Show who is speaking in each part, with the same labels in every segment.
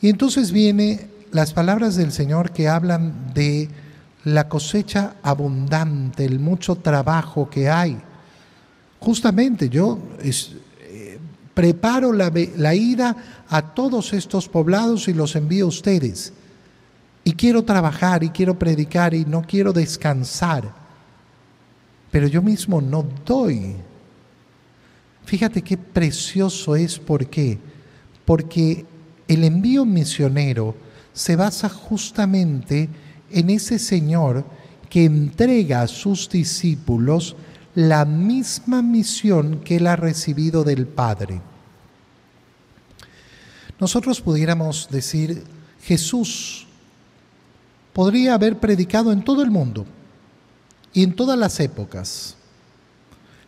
Speaker 1: Y entonces viene las palabras del Señor que hablan de la cosecha abundante, el mucho trabajo que hay. Justamente yo eh, preparo la, la ida a todos estos poblados y los envío a ustedes. Y quiero trabajar y quiero predicar y no quiero descansar. Pero yo mismo no doy. Fíjate qué precioso es, ¿por qué? Porque el envío misionero se basa justamente en ese Señor que entrega a sus discípulos la misma misión que él ha recibido del Padre. Nosotros pudiéramos decir, Jesús podría haber predicado en todo el mundo y en todas las épocas.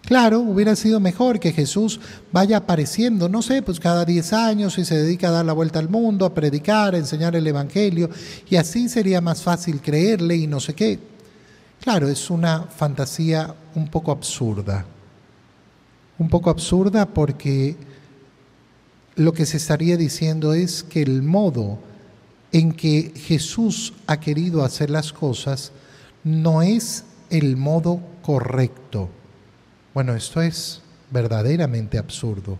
Speaker 1: Claro, hubiera sido mejor que Jesús vaya apareciendo, no sé, pues cada 10 años y se dedica a dar la vuelta al mundo, a predicar, a enseñar el Evangelio, y así sería más fácil creerle y no sé qué. Claro, es una fantasía un poco absurda. Un poco absurda porque lo que se estaría diciendo es que el modo en que Jesús ha querido hacer las cosas no es el modo correcto. Bueno, esto es verdaderamente absurdo.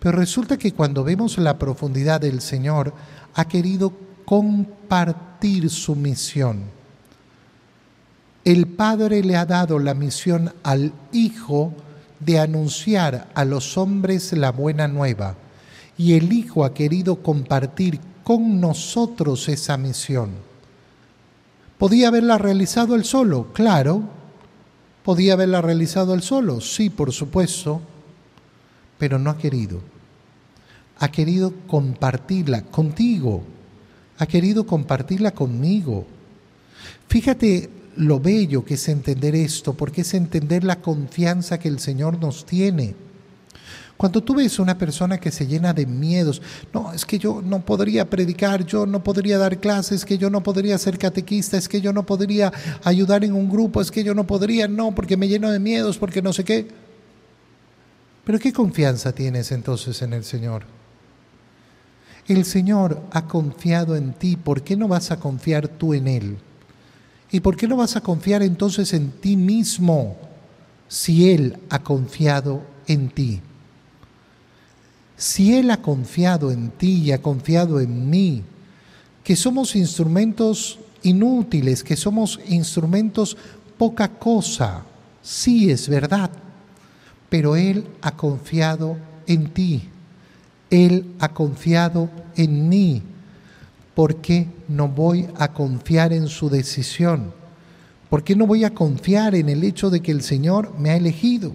Speaker 1: Pero resulta que cuando vemos la profundidad del Señor, ha querido compartir su misión. El Padre le ha dado la misión al Hijo de anunciar a los hombres la buena nueva. Y el Hijo ha querido compartir con nosotros esa misión. ¿Podía haberla realizado él solo? Claro, ¿Podía haberla realizado él solo? Sí, por supuesto, pero no ha querido. Ha querido compartirla contigo, ha querido compartirla conmigo. Fíjate lo bello que es entender esto, porque es entender la confianza que el Señor nos tiene. Cuando tú ves una persona que se llena de miedos, no, es que yo no podría predicar, yo no podría dar clases, es que yo no podría ser catequista, es que yo no podría ayudar en un grupo, es que yo no podría, no, porque me lleno de miedos, porque no sé qué. Pero ¿qué confianza tienes entonces en el Señor? El Señor ha confiado en ti, ¿por qué no vas a confiar tú en Él? ¿Y por qué no vas a confiar entonces en ti mismo si Él ha confiado en ti? Si Él ha confiado en ti y ha confiado en mí, que somos instrumentos inútiles, que somos instrumentos poca cosa, sí es verdad, pero Él ha confiado en ti, Él ha confiado en mí. ¿Por qué no voy a confiar en su decisión? ¿Por qué no voy a confiar en el hecho de que el Señor me ha elegido?